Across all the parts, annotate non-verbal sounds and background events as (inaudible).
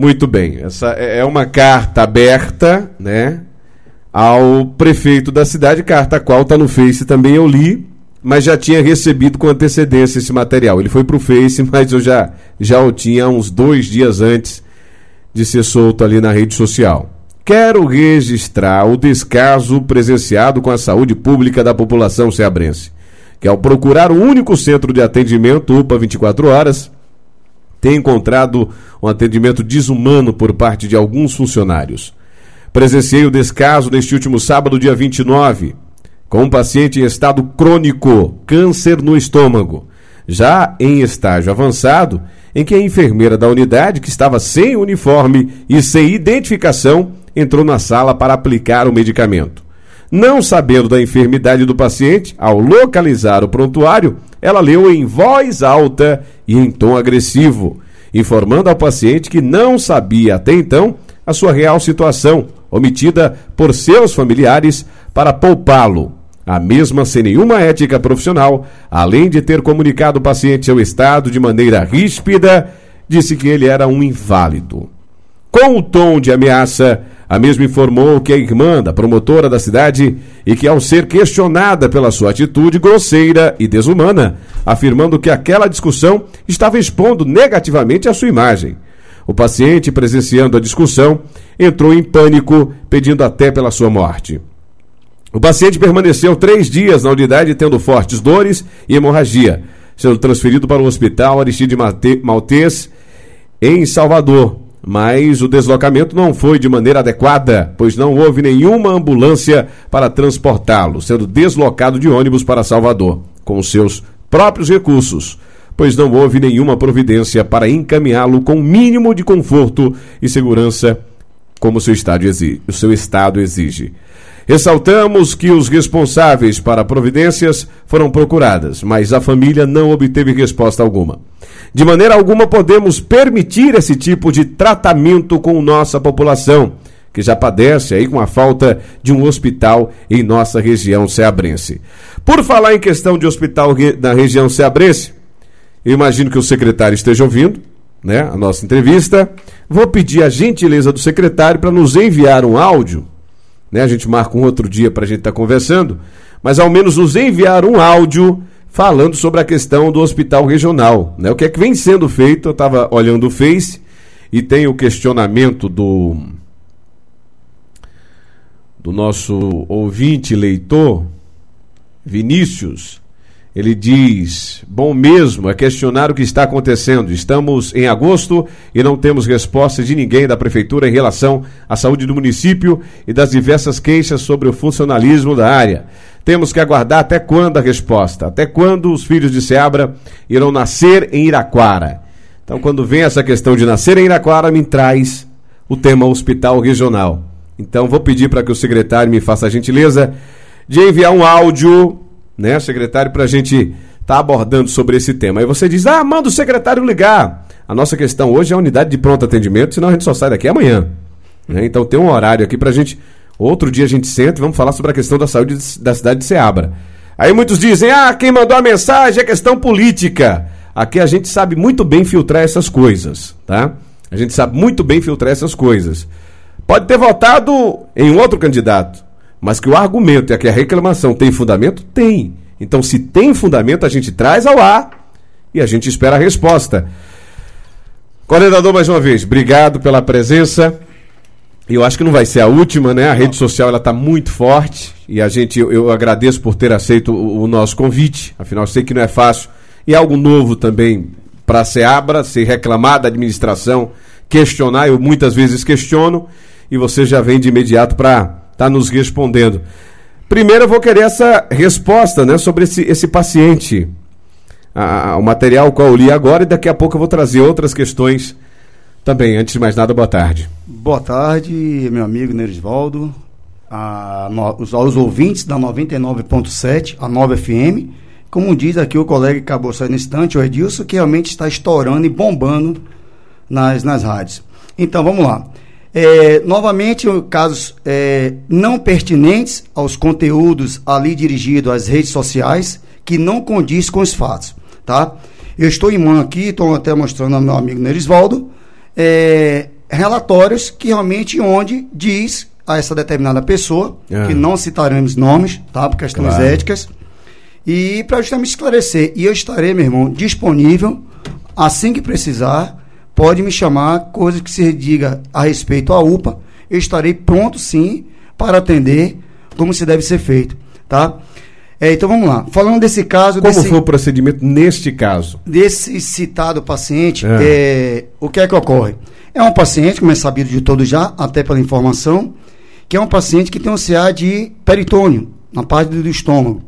Muito bem. Essa é, é uma carta aberta, né? Ao prefeito da cidade, carta a qual está no Face também eu li, mas já tinha recebido com antecedência esse material. Ele foi para o Face, (laughs) mas eu já, já o tinha uns dois dias antes de ser solto ali na rede social. Quero registrar o descaso presenciado com a saúde pública da população ceabrense, que ao procurar o único centro de atendimento UPA 24 horas, tem encontrado um atendimento desumano por parte de alguns funcionários. Presenciei o descaso neste último sábado, dia 29, com um paciente em estado crônico, câncer no estômago, já em estágio avançado, em que a enfermeira da unidade, que estava sem uniforme e sem identificação, entrou na sala para aplicar o medicamento. Não sabendo da enfermidade do paciente, ao localizar o prontuário, ela leu em voz alta e em tom agressivo, informando ao paciente que não sabia até então a sua real situação, omitida por seus familiares para poupá-lo. A mesma sem nenhuma ética profissional, além de ter comunicado o paciente seu estado de maneira ríspida, disse que ele era um inválido. Com o tom de ameaça, a mesma informou que a irmã da promotora da cidade e que, ao ser questionada pela sua atitude grosseira e desumana, afirmando que aquela discussão estava expondo negativamente a sua imagem. O paciente, presenciando a discussão, entrou em pânico, pedindo até pela sua morte. O paciente permaneceu três dias na unidade, tendo fortes dores e hemorragia, sendo transferido para o hospital Aristide Maltês, em Salvador, mas o deslocamento não foi de maneira adequada, pois não houve nenhuma ambulância para transportá-lo, sendo deslocado de ônibus para Salvador, com seus próprios recursos, pois não houve nenhuma providência para encaminhá-lo com o mínimo de conforto e segurança como seu estado exige. O seu estado exige. Ressaltamos que os responsáveis para providências foram procuradas, mas a família não obteve resposta alguma. De maneira alguma podemos permitir esse tipo de tratamento com nossa população, que já padece aí com a falta de um hospital em nossa região ceabrense. Por falar em questão de hospital na região ceabrense, eu imagino que o secretário esteja ouvindo, né, a nossa entrevista. Vou pedir a gentileza do secretário para nos enviar um áudio né? A gente marca um outro dia para a gente estar tá conversando, mas ao menos nos enviar um áudio falando sobre a questão do hospital regional, né? O que é que vem sendo feito? Eu estava olhando o Face e tem o questionamento do do nosso ouvinte leitor Vinícius ele diz: Bom mesmo é questionar o que está acontecendo. Estamos em agosto e não temos resposta de ninguém da Prefeitura em relação à saúde do município e das diversas queixas sobre o funcionalismo da área. Temos que aguardar até quando a resposta? Até quando os filhos de Seabra irão nascer em Iraquara? Então, quando vem essa questão de nascer em Iraquara, me traz o tema hospital regional. Então, vou pedir para que o secretário me faça a gentileza de enviar um áudio né, secretário, para a gente estar tá abordando sobre esse tema. Aí você diz, ah, manda o secretário ligar. A nossa questão hoje é a unidade de pronto atendimento, senão a gente só sai daqui amanhã. Né? Então tem um horário aqui para a gente. Outro dia a gente senta e vamos falar sobre a questão da saúde da cidade de Ceabra. Aí muitos dizem, ah, quem mandou a mensagem é questão política. Aqui a gente sabe muito bem filtrar essas coisas, tá? A gente sabe muito bem filtrar essas coisas. Pode ter votado em um outro candidato, mas que o argumento é que a reclamação tem fundamento? Tem. Então, se tem fundamento, a gente traz ao ar e a gente espera a resposta. Coordenador, mais uma vez, obrigado pela presença. Eu acho que não vai ser a última, né? A rede social ela está muito forte e a gente eu, agradeço por ter aceito o, o, nosso convite. Afinal, sei que não é fácil e é algo novo também para a Seabra, se reclamar da administração, questionar. Eu muitas vezes questiono e você já vem de imediato para está nos respondendo. Primeiro eu vou querer essa resposta né, sobre esse, esse paciente. Ah, o material qual eu li agora e daqui a pouco eu vou trazer outras questões também. Antes de mais nada, boa tarde. Boa tarde, meu amigo Nerisvaldo, a, os, aos ouvintes da 99.7, a 9 FM. Como diz aqui o colega que acabou saindo instante, o Edilson, que realmente está estourando e bombando nas, nas rádios. Então, vamos lá. É, novamente, casos é, não pertinentes aos conteúdos ali dirigidos às redes sociais, que não condiz com os fatos, tá? Eu estou em mão aqui, estou até mostrando ao meu amigo Nerisvaldo, é, relatórios que realmente onde diz a essa determinada pessoa, Ah. que não citaremos nomes, tá? Por questões Claro. éticas. E para justamente esclarecer. E eu estarei, meu irmão, disponível assim que precisar. Pode me chamar, coisa que se diga a respeito à UPA. Eu estarei pronto, sim, para atender como se deve ser feito, tá? É, então vamos lá. Falando desse caso, Como desse, foi o procedimento neste caso? desse citado paciente, É. é, o que é que ocorre? É um paciente, como é sabido de todos já, até pela informação, que é um paciente que tem um CA de peritônio, na parte do estômago.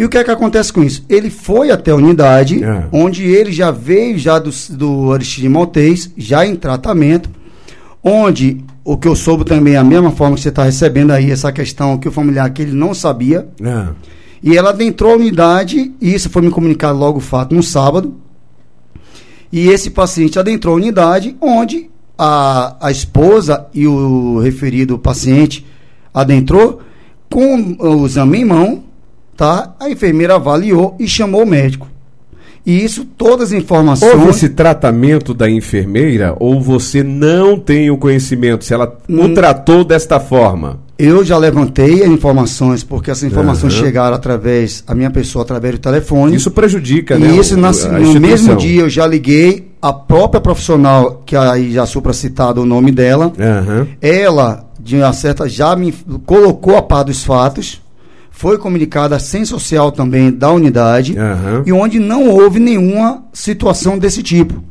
E o que é que acontece com isso? Ele foi até a unidade, É. onde ele já veio já do, do Aristide Maltês, já em tratamento, onde o que eu soube também, a mesma forma que você está recebendo aí, essa questão que o familiar que ele não sabia, Ah, e ela adentrou a unidade, e isso foi me comunicado logo o fato no sábado. E esse paciente adentrou a unidade, onde a, a esposa e o referido paciente adentrou com o exame em mão, tá? A enfermeira avaliou e chamou o médico. E isso, todas as informações. Houve esse tratamento da enfermeira ou você não tem o conhecimento se ela o Hum. tratou desta forma? Eu já levantei as informações, porque essas informações Aham. chegaram através, a minha pessoa através do telefone. Isso prejudica, E né? isso o- na- no mesmo dia eu já liguei a própria profissional, que aí já supra citado o nome dela. Aham. Ela, de uma certa, já me colocou a par dos fatos. Foi comunicada a Ciência Social também da unidade. Aham. E onde não houve nenhuma situação desse tipo.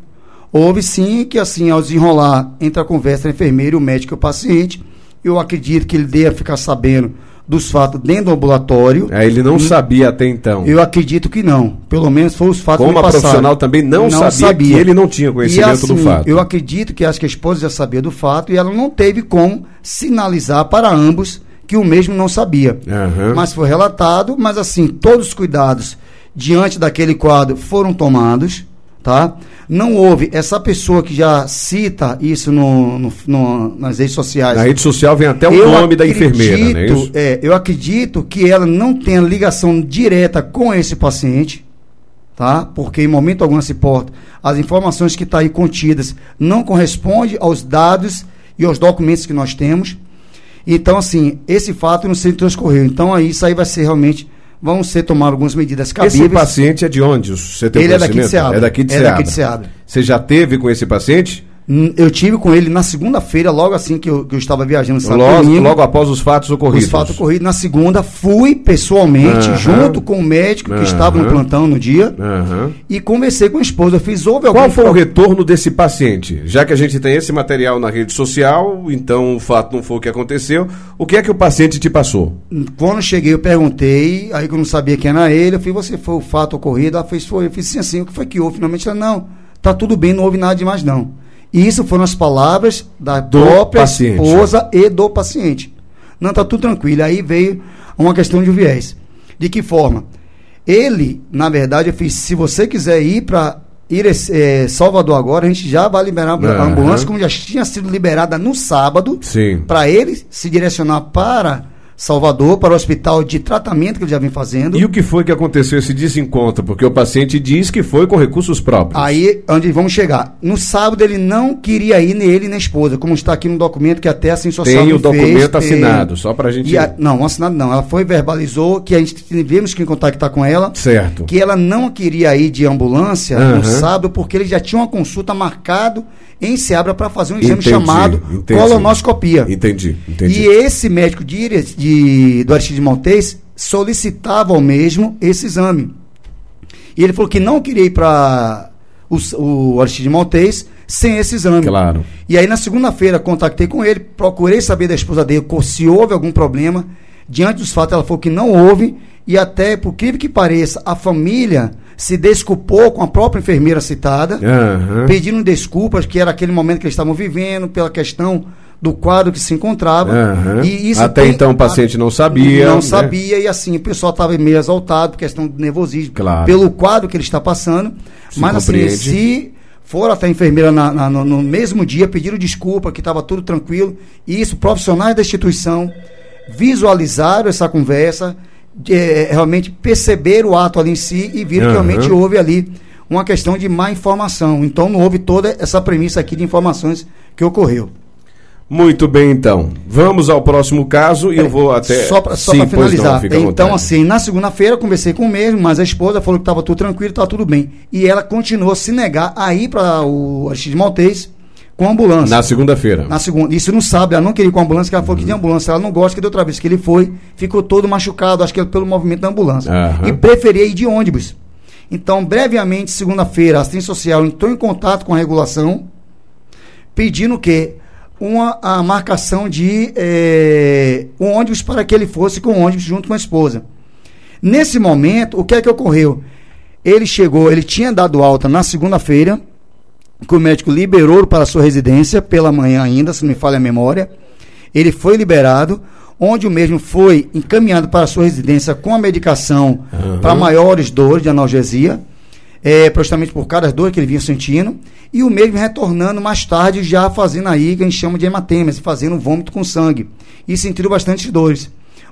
Houve sim que, assim, ao desenrolar entre a conversa entre a enfermeira, o médico e o paciente, eu acredito que ele deva ficar sabendo dos fatos dentro do ambulatório. É, ele não sabia até então. Eu acredito que não. Pelo menos foi os fatos Como a passaram. profissional também não sabia que ele não tinha conhecimento e, assim, do fato. Eu acredito que acho que a esposa já sabia do fato e ela não teve como sinalizar para ambos que o mesmo não sabia. Aham. Mas foi relatado, mas assim, todos os cuidados diante daquele quadro foram tomados, tá? Não houve essa pessoa que já cita isso no, no- no- nas redes sociais. Na rede social vem até o Eu nome da enfermeira, é acredito- isso? é, eu acredito que ela não tenha ligação direta com esse paciente, tá? Porque em momento algum se importa. As informações que estão aí contidas não correspondem aos dados e aos documentos que nós temos. Então, assim, esse fato não se transcorreu. Então, aí isso aí vai ser realmente. Vão ser tomadas algumas medidas cabíveis. Esse paciente é de onde? Você tem Ele é daqui de? Seabra. É daqui de É Seabra. daqui de Seabra. Você já teve com esse paciente? Hum, Eu tive com ele na segunda-feira, logo assim que eu, que eu estava viajando sábado e Logo, domingo. logo após os fatos ocorridos. Os fatos ocorridos na segunda, fui pessoalmente, junto com o médico que estava no plantão no dia, e conversei com a esposa. Eu fiz, houve algum Qual foi o retorno desse paciente? Já que a gente tem esse material na rede social, então o fato não foi o que aconteceu. O que é que o paciente te passou? Quando cheguei, eu perguntei, aí que eu não sabia quem era ele, eu falei, você foi o fato ocorrido? Ela fez, foi. Eu fiz assim, assim, o que foi que houve? Finalmente, ela, não, tá tudo bem, não houve nada demais, não. E isso foram as palavras da Do própria paciente. esposa e do paciente. Não, tá tudo tranquilo. Aí veio uma questão de viés. De que forma? Ele, na verdade, eu fiz, se você quiser ir para ir eh, Salvador agora, a gente já vai liberar a ambulância, como já tinha sido liberada no sábado, para ele se direcionar para Salvador, para o hospital de tratamento que ele já vem fazendo. E o que foi que aconteceu esse desencontro? Porque o paciente diz que foi com recursos próprios. Aí, onde vamos chegar? No sábado ele não queria ir nem ele nem a esposa, como está aqui no documento que até assim social Tem o documento fez, tem- assinado, só pra gente. E a- não, assinado não. Ela foi verbalizou que a gente tivemos que contactar com ela, Certo. que ela não queria ir de ambulância Aham. no sábado porque ele já tinha uma consulta marcado em Seabra para fazer um exame Entendi, chamado entendi. colonoscopia. Entendi, entendi. E esse médico de, de, do Aristide Maltês solicitava ao mesmo esse exame. E ele falou que não queria ir para o, o Aristide Maltês sem esse exame. Claro. E aí na segunda-feira contactei com ele, procurei saber da esposa dele se houve algum problema. Diante dos fatos, ela falou que não houve. E até, por incrível que pareça, a família se desculpou com a própria enfermeira citada Aham. pedindo desculpas, que era aquele momento que eles estavam vivendo, pela questão do quadro que se encontrava. Aham. E isso Até tem- então o paciente não sabia. Não né? sabia, e assim, o pessoal estava meio exaltado por questão de nervosismo, Claro. pelo quadro que ele está passando. Se Mas assim, compreende. se for até a enfermeira na- na- no, no mesmo dia, pediram desculpa, que estava tudo tranquilo, e isso, profissionais da instituição visualizaram essa conversa, de, eh, realmente perceberam o ato ali em si e viram que Aham. realmente houve ali uma questão de má informação. Então não houve toda essa premissa aqui de informações que ocorreu. Muito bem, então. Vamos ao próximo caso e eu vou até. Só para finalizar. Não, então, assim, na segunda-feira conversei com o mesmo, mas a esposa falou que estava tudo tranquilo, estava tudo bem. E ela continuou a se negar a ir para o Aristides Maltês com a ambulância. Na segunda-feira. Na segunda. Isso não sabe, ela não queria ir com a ambulância, que ela falou uhum. que tinha ambulância. Ela não gosta, que da outra vez que ele foi, ficou todo machucado, acho que pelo movimento da ambulância. Uhum. E preferia ir de ônibus. Então, brevemente, segunda-feira, a assistência social entrou em contato com a regulação, pedindo que uma a marcação de é, um ônibus para que ele fosse com o ônibus junto com a esposa. Nesse momento, o que é que ocorreu? Ele chegou, ele tinha dado alta na segunda-feira, que o médico liberou para a sua residência pela manhã ainda, se não me falha a memória. Ele foi liberado, onde o mesmo foi encaminhado para a sua residência com a medicação uhum. para maiores dores de analgesia, é, justamente por cada dor que ele vinha sentindo, e o mesmo retornando mais tarde, já fazendo aí, que a gente chama de hematêmese, fazendo vômito com sangue, e sentindo bastante dores.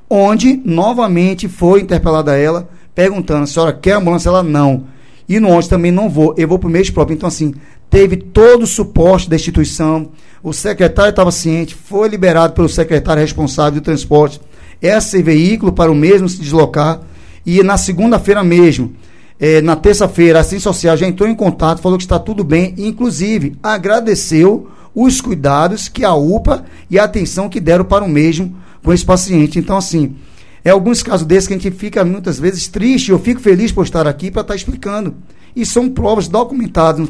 Onde, novamente, foi interpelada ela, perguntando, a senhora quer ambulância? Ela, não. E no onde também não vou, eu vou para o mês próprio. Então, assim, teve todo o suporte da instituição, o secretário estava ciente, foi liberado pelo secretário responsável do transporte esse veículo para o mesmo se deslocar. E na segunda-feira mesmo, eh, na terça-feira, a Assistência Social já entrou em contato, falou que está tudo bem, e, inclusive agradeceu os cuidados que a UPA e a atenção que deram para o mesmo com esse paciente. Então, assim, é alguns casos desses que a gente fica muitas vezes triste. Eu fico feliz por estar aqui para estar explicando. E são provas documentadas, não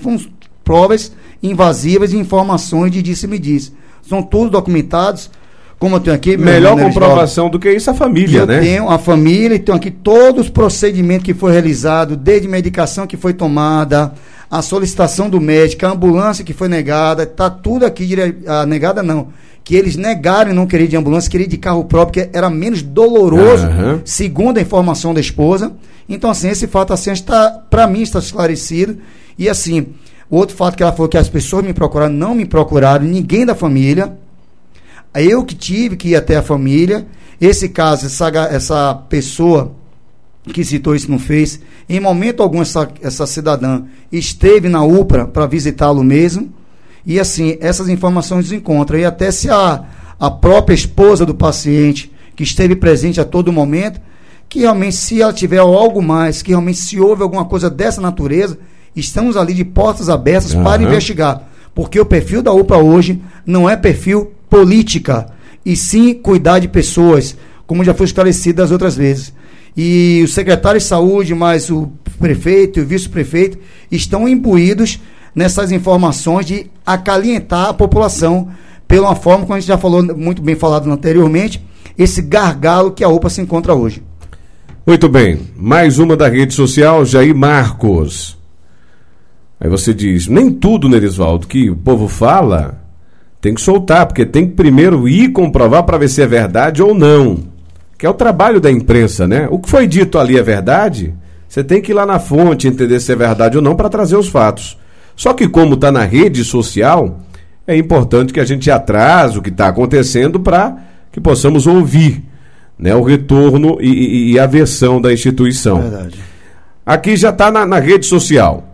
provas invasivas e informações de disse-me disse. São todos documentados. Como eu tenho aqui. Melhor comprovação do que isso a família, eu né? Eu tenho a família e tenho aqui todos os procedimentos que foi realizado, desde medicação que foi tomada, a solicitação do médico, a ambulância que foi negada, está tudo aqui, a negada não. Que eles negaram não querer de ambulância, querer de carro próprio, que era menos doloroso, uhum. segundo a informação da esposa. Então, assim, esse fato assim está, para mim, está esclarecido. E assim, outro fato que ela falou que as pessoas me procuraram, não me procuraram, ninguém da família. Eu que tive que ir até a família. Esse caso, essa, essa pessoa que citou isso não fez. Em momento algum, essa, essa cidadã esteve na UPRA para visitá-lo mesmo. E assim, essas informações encontram. E até se a, a própria esposa do paciente, que esteve presente a todo momento, que realmente, se ela tiver algo mais, que realmente se houve alguma coisa dessa natureza, estamos ali de portas abertas uhum. para investigar. Porque o perfil da UPA hoje não é perfil política, e sim cuidar de pessoas, como já foi esclarecido das outras vezes. E o secretário de saúde, mais o prefeito e o vice-prefeito estão imbuídos nessas informações de acalentar a população pela forma, como a gente já falou muito bem falado anteriormente, esse gargalo que a UPA se encontra hoje. Muito bem. Mais uma da rede social, Jair Marcos. Aí você diz, nem tudo, Nerisvaldo, que o povo fala, tem que soltar, porque tem que primeiro ir comprovar para ver se é verdade ou não. Que é o trabalho da imprensa, né? O que foi dito ali é verdade? Você tem que ir lá na fonte entender se é verdade ou não para trazer os fatos. Só que como está na rede social, é importante que a gente atrase o que está acontecendo para que possamos ouvir né, o retorno e, e, e a versão da instituição. Verdade. Aqui já está na, na rede social.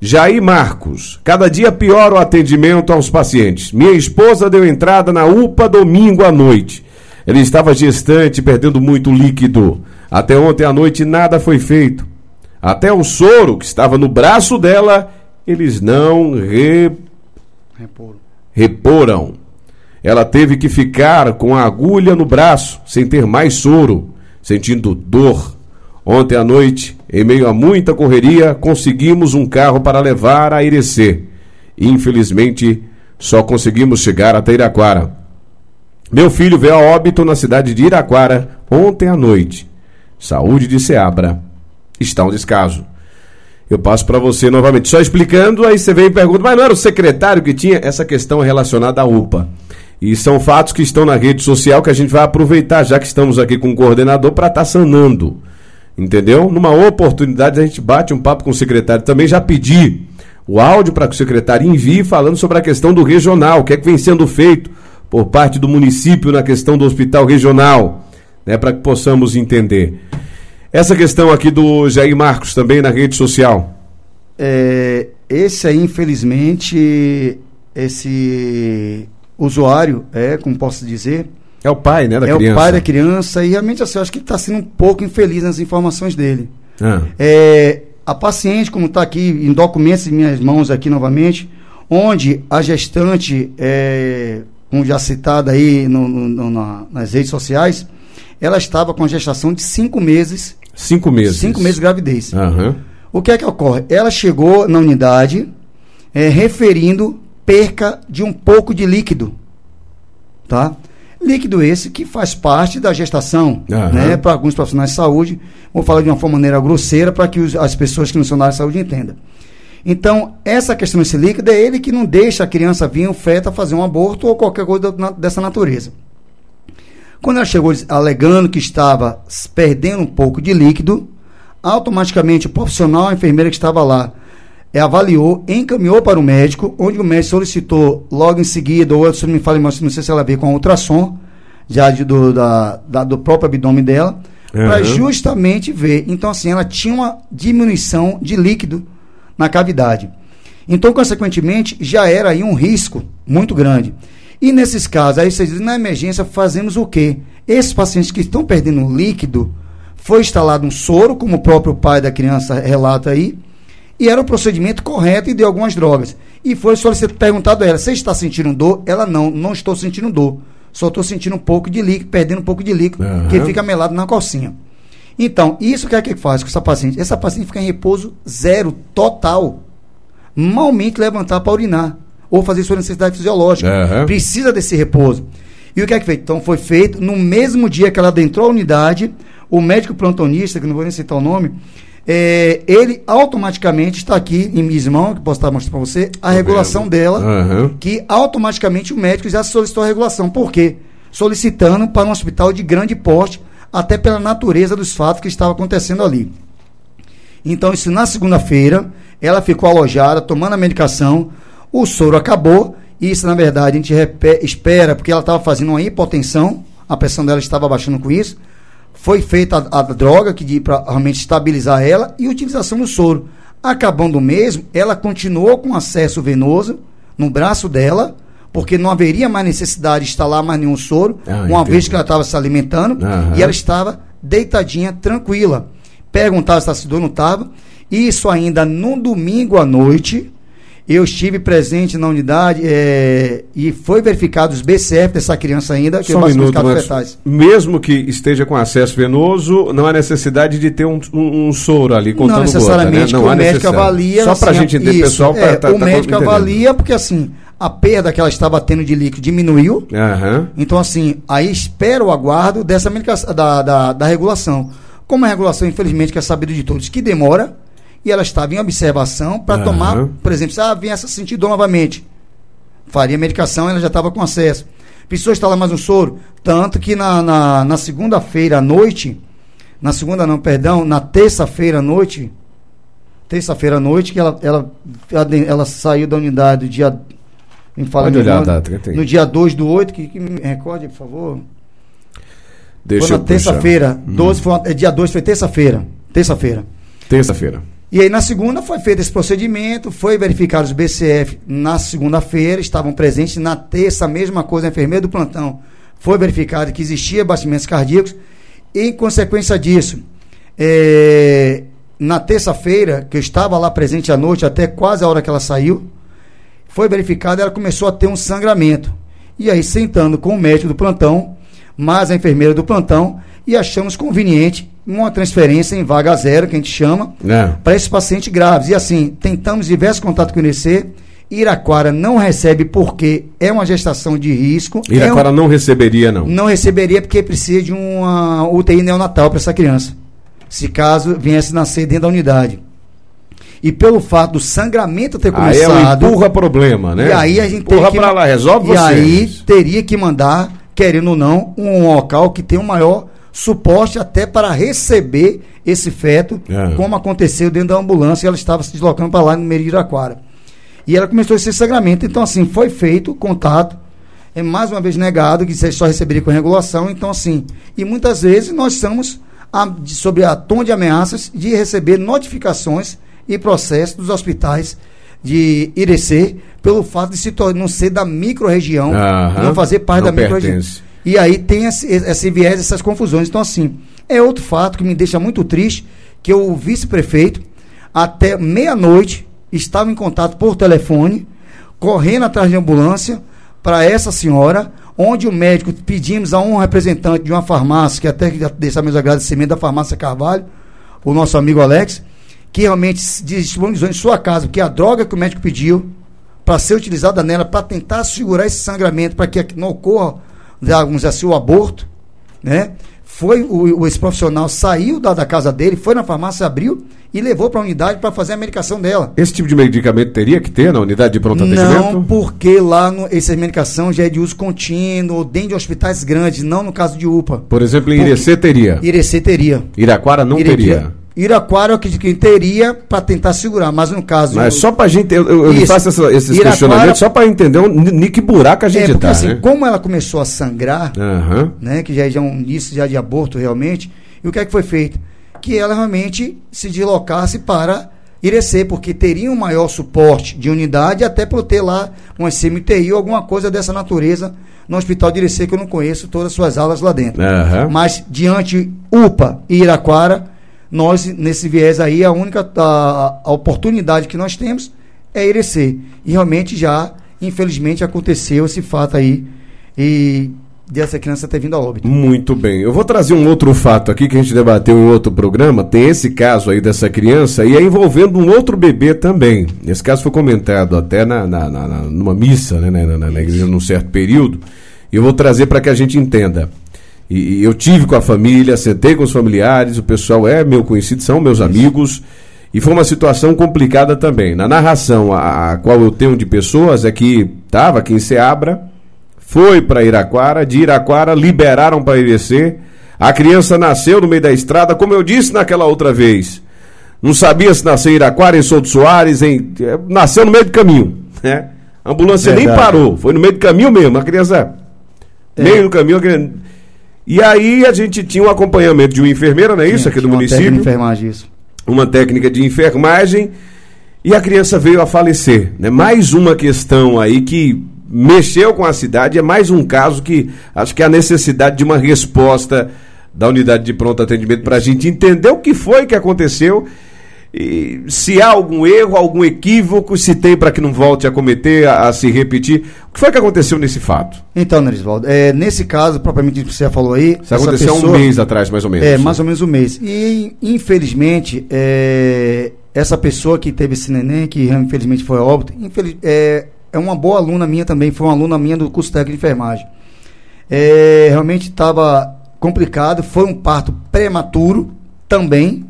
Jair Marcos, cada dia pior o atendimento aos pacientes. Minha esposa deu entrada na UPA domingo à noite. Ele estava gestante, perdendo muito líquido. Até ontem à noite nada foi feito. Até o soro que estava no braço dela, eles não re... reporam. reporam. Ela teve que ficar com a agulha no braço, sem ter mais soro, sentindo dor Ontem à noite, em meio a muita correria, conseguimos um carro para levar a Irecê. Infelizmente, só conseguimos chegar até Iraquara. Meu filho veio a óbito na cidade de Iraquara ontem à noite. Saúde de Seabra. Está um descaso. Eu passo para você novamente, só explicando, aí você vem e pergunta, mas não era o secretário que tinha essa questão relacionada à UPA. E são fatos que estão na rede social que a gente vai aproveitar, já que estamos aqui com o coordenador, para estar tá sanando. Entendeu? Numa oportunidade a gente bate um papo com o secretário. Também já pedi o áudio para que o secretário envie falando sobre a questão do regional, o que é que vem sendo feito por parte do município na questão do hospital regional, né, para que possamos entender. Essa questão aqui do Jair Marcos também na rede social. É, esse aí, infelizmente, esse usuário, é, como posso dizer, É o pai, né, da é criança. o pai da criança e realmente assim, eu acho que está sendo um pouco infeliz nas informações dele. Ah. É, a paciente, como está aqui em documentos em minhas mãos aqui novamente, onde a gestante, é, como já citada aí no- no- no- na- nas redes sociais, ela estava com a gestação de cinco meses, Cinco meses. cinco meses de gravidez. Aham. O que é que ocorre? Ela chegou na unidade é, referindo perca de um pouco de líquido, tá? Líquido esse que faz parte da gestação, Aham. né? Para alguns profissionais de saúde, vou falar de uma forma maneira grosseira para que os- as pessoas que não são da área de saúde entendam. Então, essa questão desse líquido é ele que não deixa a criança vir, o feto, a fazer um aborto ou qualquer coisa dessa natureza. Quando ela chegou alegando que estava perdendo um pouco de líquido, automaticamente o profissional, a enfermeira que estava lá, eh, avaliou, encaminhou para o médico, onde o médico solicitou logo em seguida, ou se me fala, mas não sei se ela veio com ultrassom, já de- do, da, da- do próprio abdômen dela, para Uhum. justamente ver. Então, assim, ela tinha uma diminuição de líquido na cavidade. Então, consequentemente, já era aí um risco muito grande. E nesses casos, aí vocês dizem, na emergência, fazemos o quê? Esses pacientes que estão perdendo líquido, foi instalado um soro, como o próprio pai da criança relata aí, e era o procedimento correto e deu algumas drogas. E foi solicitado, perguntado a ela, você está sentindo dor? Ela, não, não estou sentindo dor. Só estou sentindo um pouco de líquido, perdendo um pouco de líquido, Aham. que fica melado na calcinha. Então, isso que é que faz com essa paciente? Essa paciente fica em repouso zero, total. Malmente levantar para urinar. Ou fazer sua necessidade fisiológica. Aham. Precisa desse repouso. E o que é que foi? Então, foi feito no mesmo dia que ela adentrou a unidade, o médico plantonista, que não vou nem citar o nome, é, ele automaticamente está aqui em minhas mãos, que posso estar mostrando para você, a regulação vendo. dela Aham. que automaticamente o médico já solicitou a regulação. Por quê? Solicitando para um hospital de grande porte, até pela natureza dos fatos que estavam acontecendo ali. Então, isso na segunda-feira, ela ficou alojada, tomando a medicação, o soro acabou, e isso, na verdade, a gente espera, porque ela estava fazendo uma hipotensão, a pressão dela estava baixando com isso, foi feita a, a droga que para realmente estabilizar ela e utilização do soro. Acabando mesmo, ela continuou com acesso venoso no braço dela, porque não haveria mais necessidade de instalar mais nenhum soro, Ah, uma vez entendi. que ela estava se alimentando Aham. e ela estava deitadinha, tranquila. Perguntava se estava ou não estava. Isso ainda no domingo à noite. Eu estive presente na unidade eh, e foi verificado os BCF dessa criança ainda, que é Só um básicos minuto, Max. fetais. Mesmo que esteja com acesso venoso, não há necessidade de ter um, um- um soro ali contando não necessariamente gota, né? que o médico avalia. Só para a assim, gente entender, isso, pessoal. é, Tá, o tá médico avalia porque assim a perda que ela estava tendo de líquido diminuiu. Aham. Então, assim, aí espera o aguardo dessa medicação, da, da, da regulação. Como a regulação, infelizmente, que é sabido de todos, que demora, e ela estava em observação para Aham. tomar, por exemplo, se ela viesse a sentir dor novamente, faria medicação, ela já estava com acesso. Precisou instalar mais um soro, tanto que na, na, na segunda-feira à noite, na segunda não, perdão, na terça-feira à noite, terça-feira à noite, que ela, ela, ela, ela saiu da unidade dia. Me fala Pode olhar a quando? data. No dia 2 do 8, que, que me recorde, por favor. Deixa foi na terça-feira. Hum. 12 foi, é, dia 2 foi terça-feira. Terça-feira. Terça-feira. E aí na segunda foi feito esse procedimento, foi verificado os BCF na segunda-feira, estavam presentes na terça, a mesma coisa, a enfermeira do plantão. Foi verificado que existia batimentos cardíacos e em consequência disso, é, na terça-feira, que eu estava lá presente à noite, até quase a hora que ela saiu, foi verificado, ela começou a ter um sangramento. E aí, sentando com o médico do plantão, mais a enfermeira do plantão, e achamos conveniente uma transferência em vaga zero, que a gente chama, É. para esses pacientes graves. E assim, tentamos diversos contatos com o INEC. Iraquara não recebe porque é uma gestação de risco. é Iraquara um- não receberia, não. não receberia porque precisa de uma UTI neonatal para essa criança. Se caso viesse nascer dentro da unidade. E pelo fato do sangramento ter Aí é o começado. empurra problema, né? E aí a gente empurra que pra lá, resolve E vocês. aí teria que mandar, querendo ou não, um local que tenha um maior suporte até para receber esse feto, É. como aconteceu dentro da ambulância, ela estava se deslocando para lá no Meriraquara. E ela começou esse sangramento, então assim, foi feito o contato, é mais uma vez negado que você só receberia com regulação, então assim, e muitas vezes nós estamos a- de- sobre a tom de ameaças de receber notificações e processos dos hospitais de Irecê, pelo fato de se não ser da micro-região, Aham, não fazer parte não da micro-região. E aí tem esse, esse viés, essas confusões. Então, assim, é outro fato que me deixa muito triste, que o vice-prefeito, até meia-noite, estava em contato por telefone, correndo atrás de ambulância para essa senhora, onde o médico pedimos a um representante de uma farmácia, que até deixar meus agradecimentos da farmácia Carvalho, o nosso amigo Alex, que realmente disponibilizou em sua casa, porque a droga que o médico pediu para ser utilizada nela para tentar segurar esse sangramento, para que não ocorra, dizer assim, o aborto, né? Foi o, o- esse profissional saiu da, da casa dele, foi na farmácia, abriu e levou para a unidade para fazer a medicação dela. Esse tipo de medicamento teria que ter na unidade de pronto Não, atendimento? porque lá no, essa medicação já é de uso contínuo, dentro de hospitais grandes, não no caso de UPA. Por exemplo, em Irecê teria. Irecê teria. Iraquara não Irecê- teria. Iraquara eu acredito que teria para tentar segurar, mas no caso. Mas só pra gente. Eu, eu, eu Isso. faço essa- esses Iraquara- questionamentos só pra entender um, ni que buraco a é, gente porque tá. assim, né? como ela começou a sangrar, Aham. né, que já é um início já de aborto realmente, e o que é que foi feito? Que ela realmente se deslocasse para Irecê, porque teria um maior suporte de unidade, até por ter lá uma CMTI ou alguma coisa dessa natureza no Hospital de Irecê, que eu não conheço todas as suas aulas lá dentro. Aham. Mas diante UPA e Iraquara, nós, nesse viés aí, a única a, a oportunidade que nós temos é Irecê. E realmente já, infelizmente, aconteceu esse fato aí. E dessa criança ter vindo a óbito. Muito bem. Eu vou trazer um outro fato aqui que a gente debateu em outro programa. Tem esse caso aí dessa criança e é envolvendo um outro bebê também. Esse caso foi comentado até na, na- na- numa missa, né, na, na- na igreja num certo período. E eu vou trazer para que a gente entenda. E, e eu tive com a família, sentei com os familiares, o pessoal é meu conhecido, são meus amigos. E foi uma situação complicada também. Na narração a, a qual eu tenho de pessoas é que estava aqui em Seabra, foi para Iraquara, de Iraquara liberaram para Irecê. A criança nasceu no meio da estrada, como eu disse naquela outra vez. Não sabia se nasceu em Iraquara, em Souto Soares, em... eh, nasceu no meio do caminho. Né? A ambulância nem Verdade. parou, foi no meio do caminho mesmo. A criança, É. meio do caminho. a criança- E aí a gente tinha um acompanhamento de uma enfermeira, não é isso? Aqui do Tinha uma técnica município de enfermagem, isso. uma técnica de enfermagem e a criança veio a falecer. Né? Mais uma questão aí que mexeu com a cidade, é mais um caso que acho que há necessidade de uma resposta da unidade de pronto atendimento para a gente entender o que foi que aconteceu. E se há algum erro, algum equívoco, se tem para que não volte a cometer, a, a se repetir. O que foi que aconteceu nesse fato? Então, Nerisvaldo, é, nesse caso, propriamente que você falou aí. Isso aconteceu há um mês atrás, mais ou menos. É, mais ou menos um mês. E, infelizmente, é, essa pessoa que teve esse neném, que infelizmente foi a óbito, infeliz- é, é uma boa aluna minha também, foi uma aluna minha do curso técnico de enfermagem. É, realmente estava complicado, foi um parto prematuro também,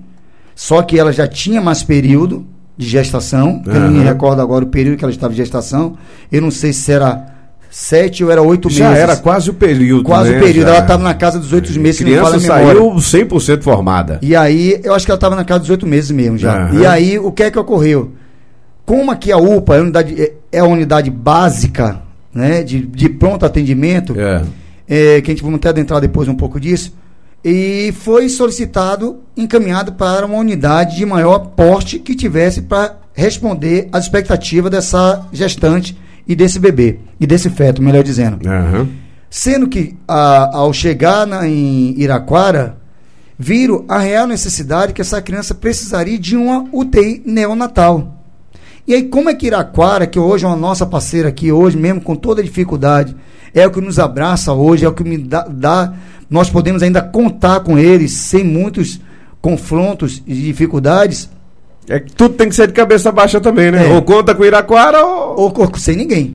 só que ela já tinha mais período de gestação, eu não me recordo agora o período que ela estava de gestação, eu não sei se era sete ou era oito Já meses. era quase o período. Quase né? o período, Já. ela estava na casa dos oito meses, A se não me falha criança a memória. saiu 100% formada. E aí, eu acho que ela estava na casa dos oito meses mesmo já. Aham. E aí, o que é que ocorreu? Como aqui a UPA é a unidade, é- é a unidade básica né, de, de pronto atendimento, É. é, que a gente vamos até adentrar depois um pouco disso, e foi solicitado, encaminhado para uma unidade de maior porte que tivesse para responder às expectativas dessa gestante e desse bebê, e desse feto, melhor dizendo. Aham. Sendo que, a- ao chegar na- em Iraquara, viram a real necessidade que essa criança precisaria de uma UTI neonatal. E aí, como é que Iraquara, que hoje é uma nossa parceira aqui, hoje mesmo com toda a dificuldade, é o que nos abraça hoje, é o que me dá, dá- nós podemos ainda contar com eles sem muitos confrontos e dificuldades, É que tudo tem que ser de cabeça baixa também, né? É. Ou conta com Iraquara ou. ou co- sem ninguém.